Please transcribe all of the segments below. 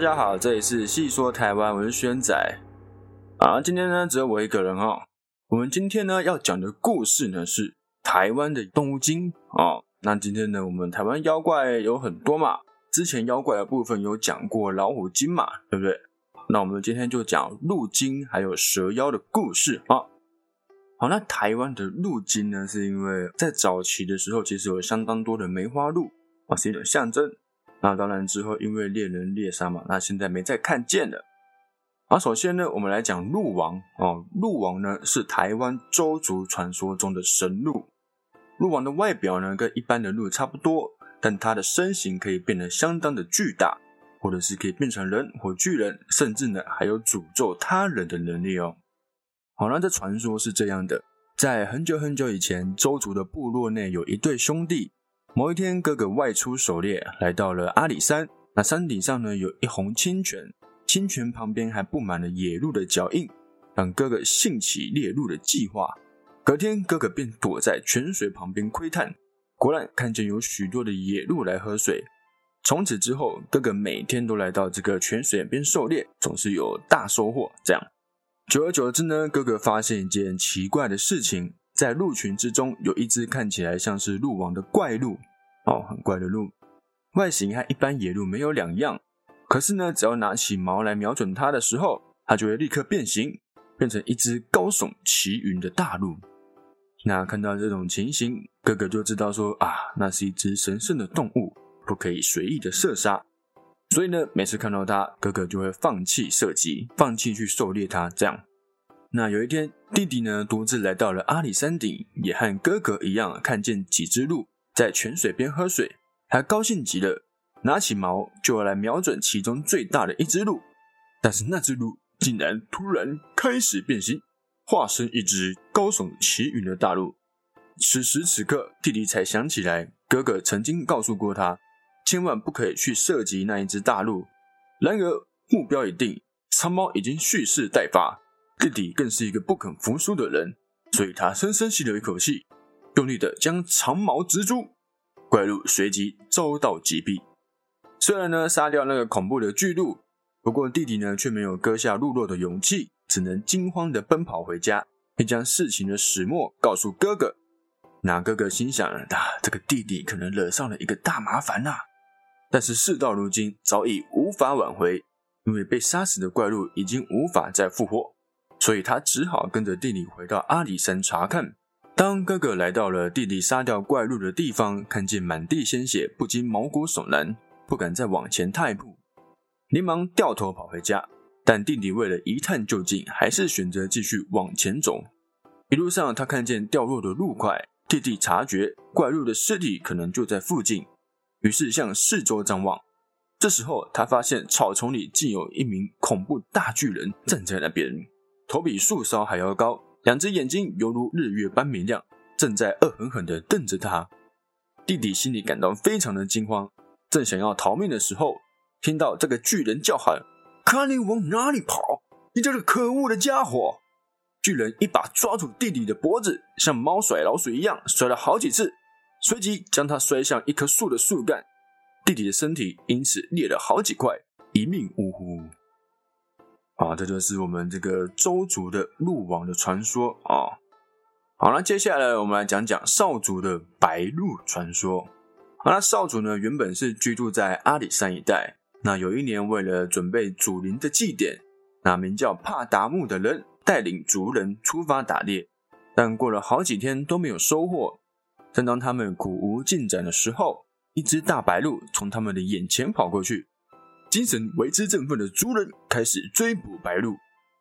大家好，这里是细说台湾，我是轩仔啊。今天呢，只有我一个人哦。我们今天呢要讲的故事呢是台湾的动物精哦。那今天呢，我们台湾妖怪有很多嘛，之前妖怪的部分有讲过老虎精嘛，对不对？那我们今天就讲鹿精还有蛇妖的故事啊。好，那台湾的鹿精呢，是因为在早期的时候，其实有相当多的梅花鹿啊，是一种象征。那当然之后因为猎人猎杀嘛，那现在没再看见了。好，首先呢，我们来讲鹿王哦。鹿王呢是台湾周族传说中的神鹿。鹿王的外表呢跟一般的鹿差不多，但它的身形可以变得相当的巨大，或者是可以变成人或巨人，甚至呢还有诅咒他人的能力哦。好，那这传说是这样的：在很久很久以前，周族的部落内有一对兄弟。某一天，哥哥外出狩猎，来到了阿里山。那山顶上呢，有一泓清泉，清泉旁边还布满了野鹿的脚印，让哥哥兴起猎鹿的计划。隔天，哥哥便躲在泉水旁边窥探，果然看见有许多的野鹿来喝水。从此之后，哥哥每天都来到这个泉水边狩猎，总是有大收获。这样。久而久之呢，哥哥发现一件奇怪的事情，在鹿群之中有一只看起来像是鹿王的怪鹿，哦，很怪的鹿，外形和一般野鹿没有两样。可是呢，只要拿起矛来瞄准它的时候，它就会立刻变形，变成一只高耸齐云的大鹿。那看到这种情形，哥哥就知道说啊，那是一只神圣的动物，不可以随意的射杀。所以呢，每次看到它，哥哥就会放弃射击，放弃去狩猎它。这样，那有一天，弟弟呢独自来到了阿里山顶，也和哥哥一样，看见几只鹿在泉水边喝水，他高兴极了，拿起矛就要来瞄准其中最大的一只鹿。但是那只鹿竟然突然开始变形，化身一只高耸齐云的大鹿。此时此刻，弟弟才想起来，哥哥曾经告诉过他。千万不可以去射击那一只大鹿。然而目标已定，长矛已经蓄势待发。弟弟更是一个不肯服输的人，所以他深深吸了一口气，用力的将长矛直出。怪鹿随即遭到击毙。虽然呢杀掉那个恐怖的巨鹿，不过弟弟呢却没有割下鹿肉的勇气，只能惊慌的奔跑回家，并将事情的始末告诉哥哥。那哥哥心想：啊，这个弟弟可能惹上了一个大麻烦呐。但是事到如今，早已无法挽回，因为被杀死的怪鹿已经无法再复活，所以他只好跟着弟弟回到阿里山查看。当哥哥来到了弟弟杀掉怪鹿的地方，看见满地鲜血，不禁毛骨悚然，不敢再往前踏一步，连忙掉头跑回家。但弟弟为了一探究竟，还是选择继续往前走。一路上，他看见掉落的鹿块，弟弟察觉怪鹿的尸体可能就在附近。于是向四周张望，这时候他发现草丛里竟有一名恐怖大巨人站在那边，头比树梢还要高，两只眼睛犹如日月般明亮，正在恶狠狠地瞪着他。弟弟心里感到非常的惊慌，正想要逃命的时候，听到这个巨人叫喊：“看你往哪里跑！你这个可恶的家伙！”巨人一把抓住弟弟的脖子，像猫甩老鼠一样甩了好几次。随即将他摔向一棵树的树干，弟弟的身体因此裂了好几块，一命呜呼。啊，这就是我们这个周族的鹿王的传说啊。好了，接下来我们来讲讲少族的白鹿传说。那少族呢，原本是居住在阿里山一带。那有一年，为了准备祖灵的祭典，那名叫帕达木的人带领族人出发打猎，但过了好几天都没有收获。正当他们苦无进展的时候，一只大白鹿从他们的眼前跑过去。精神为之振奋的族人开始追捕白鹿。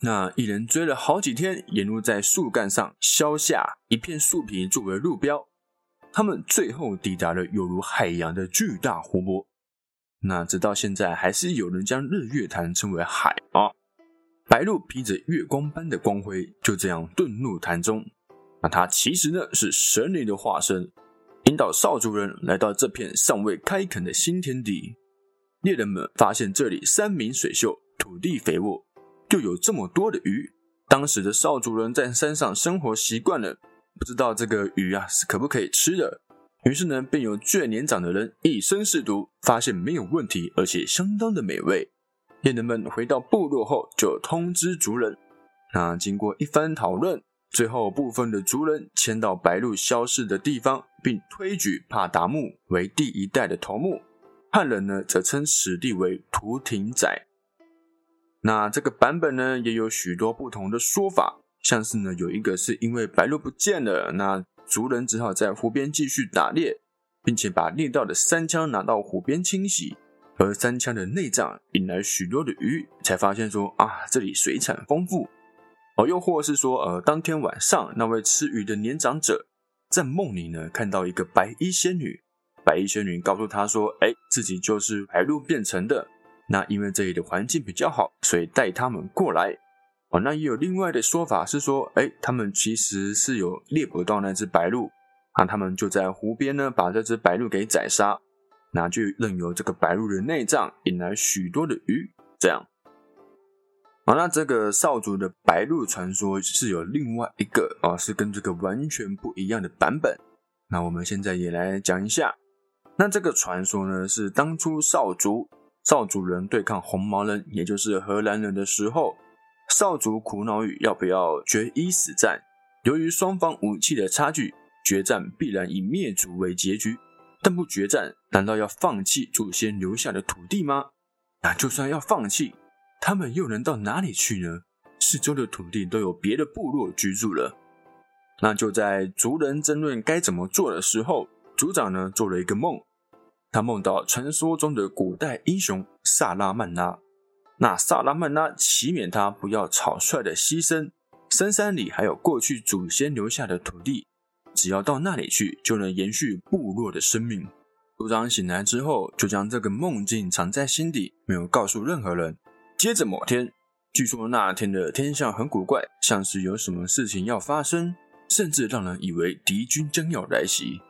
那一人追了好几天，沿路在树干上削下一片树皮作为路标。他们最后抵达了犹如海洋的巨大湖泊。那直到现在，还是有人将日月潭称为海啊。白鹿披着月光般的光辉，就这样遁入潭中。那它其实呢是神灵的化身，引导少族人来到这片尚未开垦的新天地。猎人们发现这里山明水秀，土地肥沃，又有这么多的鱼。当时的少族人在山上生活习惯了，不知道这个鱼啊是可不可以吃的。于是呢，便有最年长的人以身试毒，发现没有问题，而且相当的美味。猎人们回到部落后，就通知族人。那经过一番讨论，最后部分的族人迁到白鹿消失的地方，并推举帕达木为第一代的头目。汉人呢，则称此地为图廷仔。那这个版本呢，也有许多不同的说法，像是呢，有一个是因为白鹿不见了，那族人只好在湖边继续打猎，并且把猎到的三枪拿到湖边清洗，而三枪的内脏引来许多的鱼，才发现说啊，这里水产丰富。哦，又或是说，呃，当天晚上那位吃鱼的年长者在梦里呢，看到一个白衣仙女。白衣仙女告诉他说：“哎，自己就是白鹿变成的。那因为这里的环境比较好，所以带他们过来。哦，那也有另外的说法是说，哎，他们其实是有猎捕到那只白鹿，那他们就在湖边呢，把这只白鹿给宰杀，那就任由这个白鹿的内脏引来许多的鱼。这样，好，那这个少族的白鹿传说是有另外一个啊，是跟这个完全不一样的版本。那我们现在也来讲一下。”那这个传说呢，是当初少族少族人对抗红毛人，也就是荷兰人的时候，少族苦恼于要不要决一死战。由于双方武器的差距，决战必然以灭族为结局。但不决战，难道要放弃祖先留下的土地吗？那就算要放弃，他们又能到哪里去呢？四周的土地都有别的部落居住了。那就在族人争论该怎么做的时候，族长呢做了一个梦。他梦到传说中的古代英雄萨拉曼拉，那萨拉曼拉祈勉他不要草率的牺牲，深山里还有过去祖先留下的土地，只要到那里去就能延续部落的生命。族长醒来之后，就将这个梦境藏在心底，没有告诉任何人。接着某天，据说那天的天象很古怪，像是有什么事情要发生，甚至让人以为敌军将要来袭。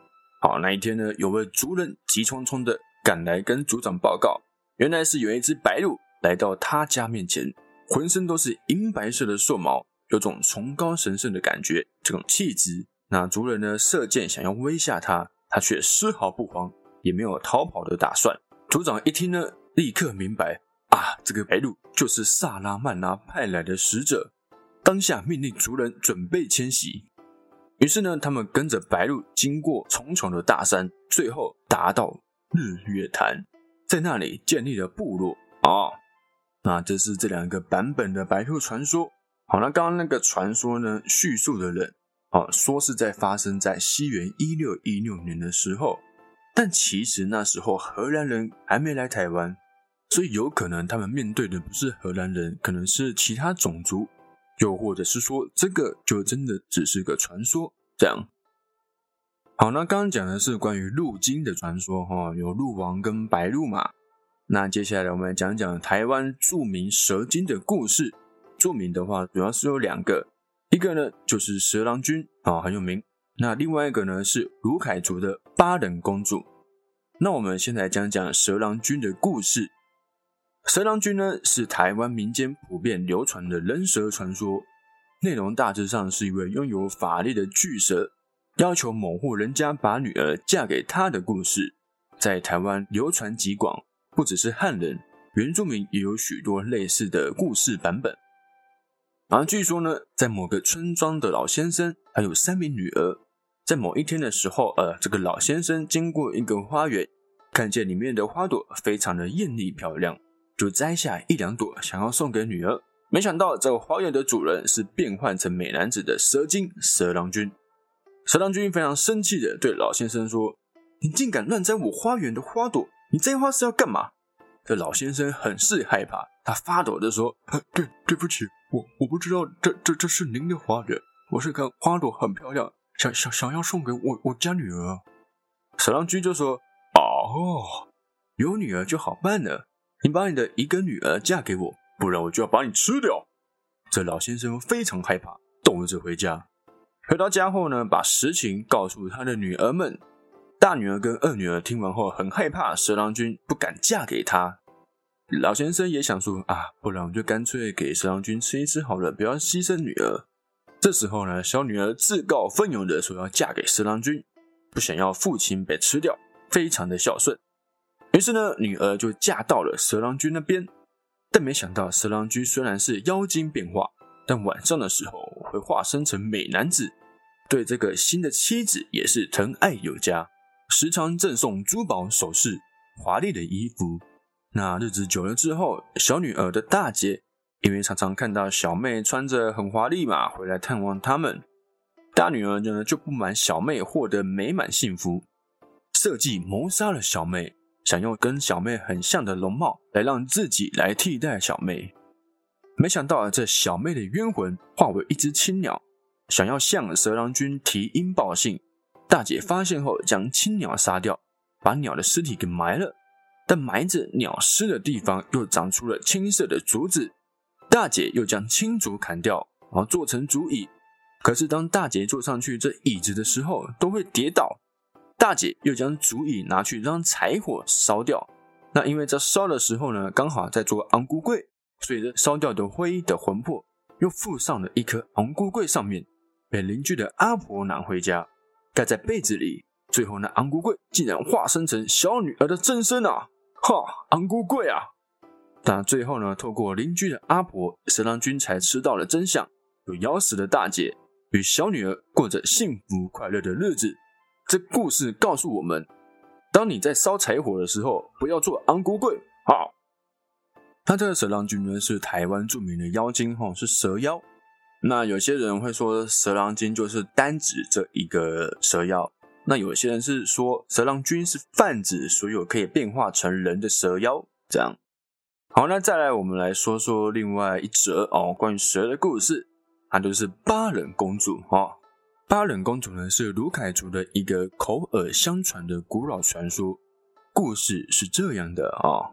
好，那一天呢，有位族人急匆匆的赶来跟族长报告，原来是有一只白鹿来到他家面前，浑身都是银白色的兽毛，有种崇高神圣的感觉，这种气质。那族人呢，射箭想要威吓他，他却丝毫不慌，也没有逃跑的打算。族长一听呢，立刻明白啊，这个白鹿就是萨拉曼拉派来的使者，当下命令族人准备迁徙。于是呢，他们跟着白鹿经过重重的大山，最后达到日月潭，在那里建立了部落啊。那这是这两个版本的白兔传说。好，那刚刚那个传说呢，叙述的人啊，说是在发生在西元一六一六年的时候，但其实那时候荷兰人还没来台湾，所以有可能他们面对的不是荷兰人，可能是其他种族。又或者是说，这个就真的只是个传说，这样。好，那刚刚讲的是关于鹿精的传说，哈，有鹿王跟白鹿嘛。那接下来我们来讲讲台湾著名蛇精的故事。著名的话，主要是有两个，一个呢就是蛇郎君啊，很有名。那另外一个呢是卢凯族的巴人公主。那我们先来讲讲蛇郎君的故事。蛇郎君呢，是台湾民间普遍流传的人蛇传说，内容大致上是一位拥有法力的巨蛇，要求某户人家把女儿嫁给他的故事，在台湾流传极广。不只是汉人，原住民也有许多类似的故事版本。而据说呢，在某个村庄的老先生，还有三名女儿，在某一天的时候，呃，这个老先生经过一个花园，看见里面的花朵非常的艳丽漂亮。就摘下一两朵，想要送给女儿。没想到这个花园的主人是变换成美男子的蛇精蛇郎君。蛇郎君非常生气的对老先生说：“你竟敢乱摘我花园的花朵！你摘花是要干嘛？”这老先生很是害怕，他发抖的说：“对，对不起，我我不知道这这这是您的花园，我是看花朵很漂亮，想想想要送给我我家女儿。”蛇郎君就说：“哦，有女儿就好办了。”你把你的一个女儿嫁给我，不然我就要把你吃掉。这老先生非常害怕，抖着回家。回到家后呢，把实情告诉他的女儿们。大女儿跟二女儿听完后很害怕，蛇郎君不敢嫁给他。老先生也想说啊，不然我就干脆给蛇郎君吃一吃好了，不要牺牲女儿。这时候呢，小女儿自告奋勇的说要嫁给蛇郎君，不想要父亲被吃掉，非常的孝顺。于是呢，女儿就嫁到了蛇郎君那边。但没想到蛇郎君虽然是妖精变化，但晚上的时候会化身成美男子，对这个新的妻子也是疼爱有加，时常赠送珠宝首饰、华丽的衣服。那日子久了之后，小女儿的大姐因为常常看到小妹穿着很华丽嘛，回来探望他们，大女儿呢就不满小妹获得美满幸福，设计谋杀了小妹。想用跟小妹很像的容貌来让自己来替代小妹，没想到这小妹的冤魂化为一只青鸟，想要向蛇郎君提音报信。大姐发现后，将青鸟杀掉，把鸟的尸体给埋了。但埋着鸟尸的地方又长出了青色的竹子，大姐又将青竹砍掉，然后做成竹椅。可是当大姐坐上去这椅子的时候，都会跌倒。大姐又将竹椅拿去让柴火烧掉，那因为在烧的时候呢，刚好在做昂菇柜，所以烧掉的灰的魂魄又附上了一颗昂菇柜上面，被邻居的阿婆拿回家盖在被子里。最后那，昂菇柜竟然化身成小女儿的真身啊！哈，昂菇柜啊！但最后呢，透过邻居的阿婆，蛇郎君才知道了真相，有咬死的大姐与小女儿过着幸福快乐的日子。这故事告诉我们：当你在烧柴火的时候，不要做安菇柜。好，那这个蛇郎君呢，是台湾著名的妖精，哈，是蛇妖。那有些人会说蛇郎君就是单指这一个蛇妖，那有些人是说蛇郎君是泛指所有可以变化成人的蛇妖。这样，好，那再来我们来说说另外一则哦，关于蛇的故事，它就是八人公主，哈。巴冷公主呢，是卢凯族的一个口耳相传的古老传说。故事是这样的啊，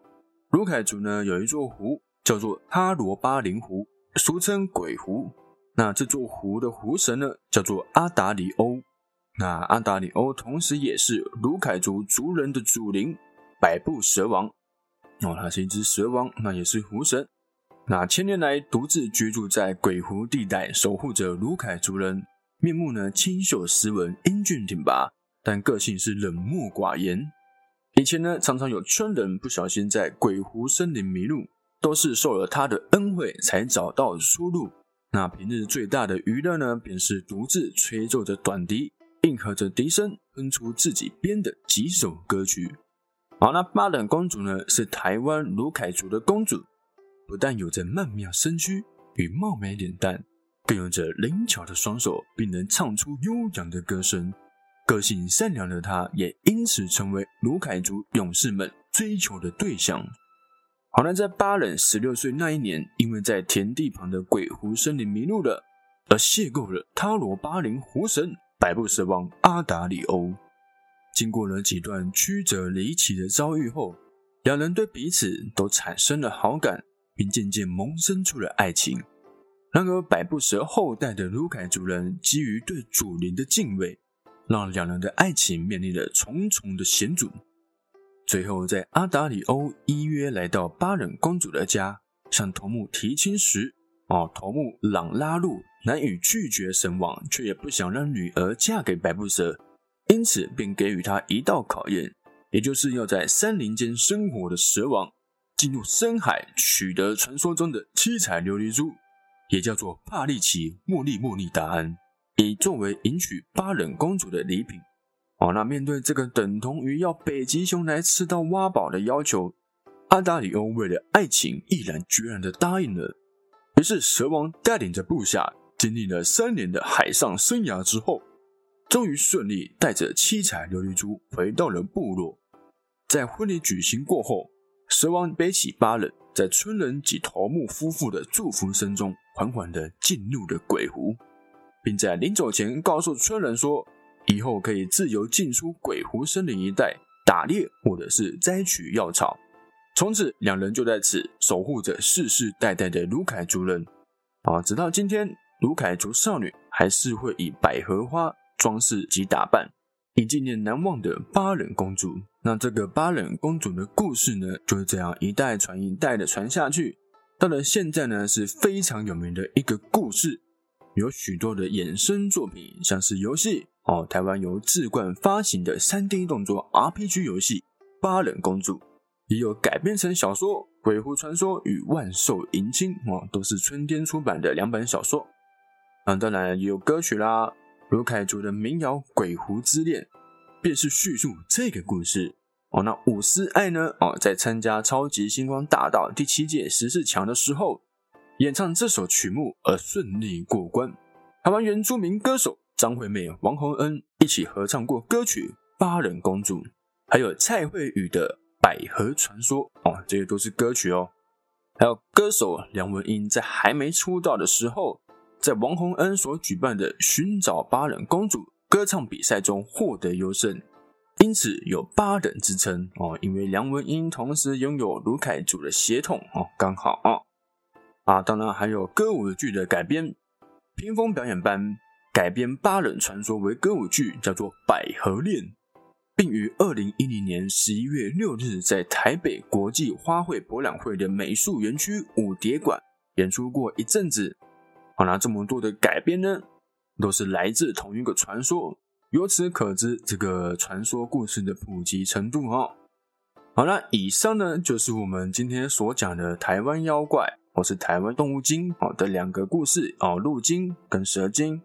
卢凯族呢有一座湖，叫做哈罗巴林湖，俗称鬼湖。那这座湖的湖神呢，叫做阿达里欧。那阿达里欧同时也是卢凯族族人的祖灵，百步蛇王。哦，他是一只蛇王，那也是湖神。那千年来独自居住在鬼湖地带，守护着卢凯族人。面目呢清秀斯文、英俊挺拔，但个性是冷漠寡言。以前呢，常常有村人不小心在鬼湖森林迷路，都是受了他的恩惠才找到出路。那平日最大的娱乐呢，便是独自吹奏着短笛，应和着笛声，哼出自己编的几首歌曲。好，那巴冷公主呢，是台湾卢凯族的公主，不但有着曼妙身躯与貌美脸蛋。更有着灵巧的双手，并能唱出悠扬的歌声。个性善良的他，也因此成为卢凯族勇士们追求的对象。好了，在巴冷十六岁那一年，因为在田地旁的鬼狐森林迷路了，而邂逅了塔罗巴林狐神百步蛇王阿达里欧。经过了几段曲折离奇的遭遇后，两人对彼此都产生了好感，并渐渐萌生出了爱情。然而，百步蛇后代的卢凯族人基于对祖灵的敬畏，让两人的爱情面临了重重的险阻。最后，在阿达里欧依约来到巴忍公主的家，向头目提亲时，哦，头目朗拉路难以拒绝神王，却也不想让女儿嫁给百步蛇，因此便给予他一道考验，也就是要在山林间生活的蛇王，进入深海取得传说中的七彩琉璃珠。也叫做帕利奇莫利莫利达安，以作为迎娶巴冷公主的礼品。哦，那面对这个等同于要北极熊来吃到挖宝的要求，阿达里欧为了爱情毅然决然的答应了。于是蛇王带领着部下，经历了三年的海上生涯之后，终于顺利带着七彩琉璃珠回到了部落。在婚礼举行过后，蛇王背起巴冷，在村人及头目夫妇的祝福声中。缓缓地进入了鬼湖，并在临走前告诉村人说：“以后可以自由进出鬼湖森林一带打猎，或者是摘取药草。”从此，两人就在此守护着世世代代的卢凯族人。啊，直到今天，卢凯族少女还是会以百合花装饰及打扮，以纪念难忘的巴冷公主。那这个巴冷公主的故事呢，就是这样一代传一代的传下去。到了现在呢，是非常有名的一个故事，有许多的衍生作品，像是游戏哦，台湾由志冠发行的三 D 动作 RPG 游戏《八人公主》，也有改编成小说鬼狐传说》与《万寿迎亲》哦，都是春天出版的两本小说。啊，当然也有歌曲啦，卢凯族的民谣《鬼狐之恋》便是叙述这个故事。哦，那伍思爱呢？哦，在参加超级星光大道第七届十四强的时候，演唱这首曲目而顺利过关。台湾原住民歌手张惠妹、王洪恩一起合唱过歌曲《八人公主》，还有蔡慧宇的《百合传说》哦，这些都是歌曲哦。还有歌手梁文音在还没出道的时候，在王洪恩所举办的《寻找八人公主》歌唱比赛中获得优胜。因此有八等之称哦，因为梁文音同时拥有卢凯祖的血统哦，刚好啊啊，当然还有歌舞剧的改编，屏风表演班改编八人传说为歌舞剧，叫做《百合恋》，并于二零一零年十一月六日在台北国际花卉博览会的美术园区舞蝶馆演出过一阵子。好啦，这么多的改编呢，都是来自同一个传说。由此可知，这个传说故事的普及程度哦。好了，以上呢就是我们今天所讲的台湾妖怪或是台湾动物精哦的两个故事哦，鹿精跟蛇精。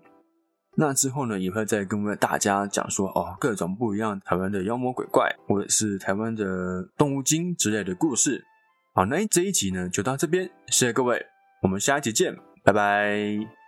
那之后呢，也会再跟大家讲说哦，各种不一样台湾的妖魔鬼怪，或者是台湾的动物精之类的故事。好，那这一集呢就到这边，谢谢各位，我们下一集见，拜拜。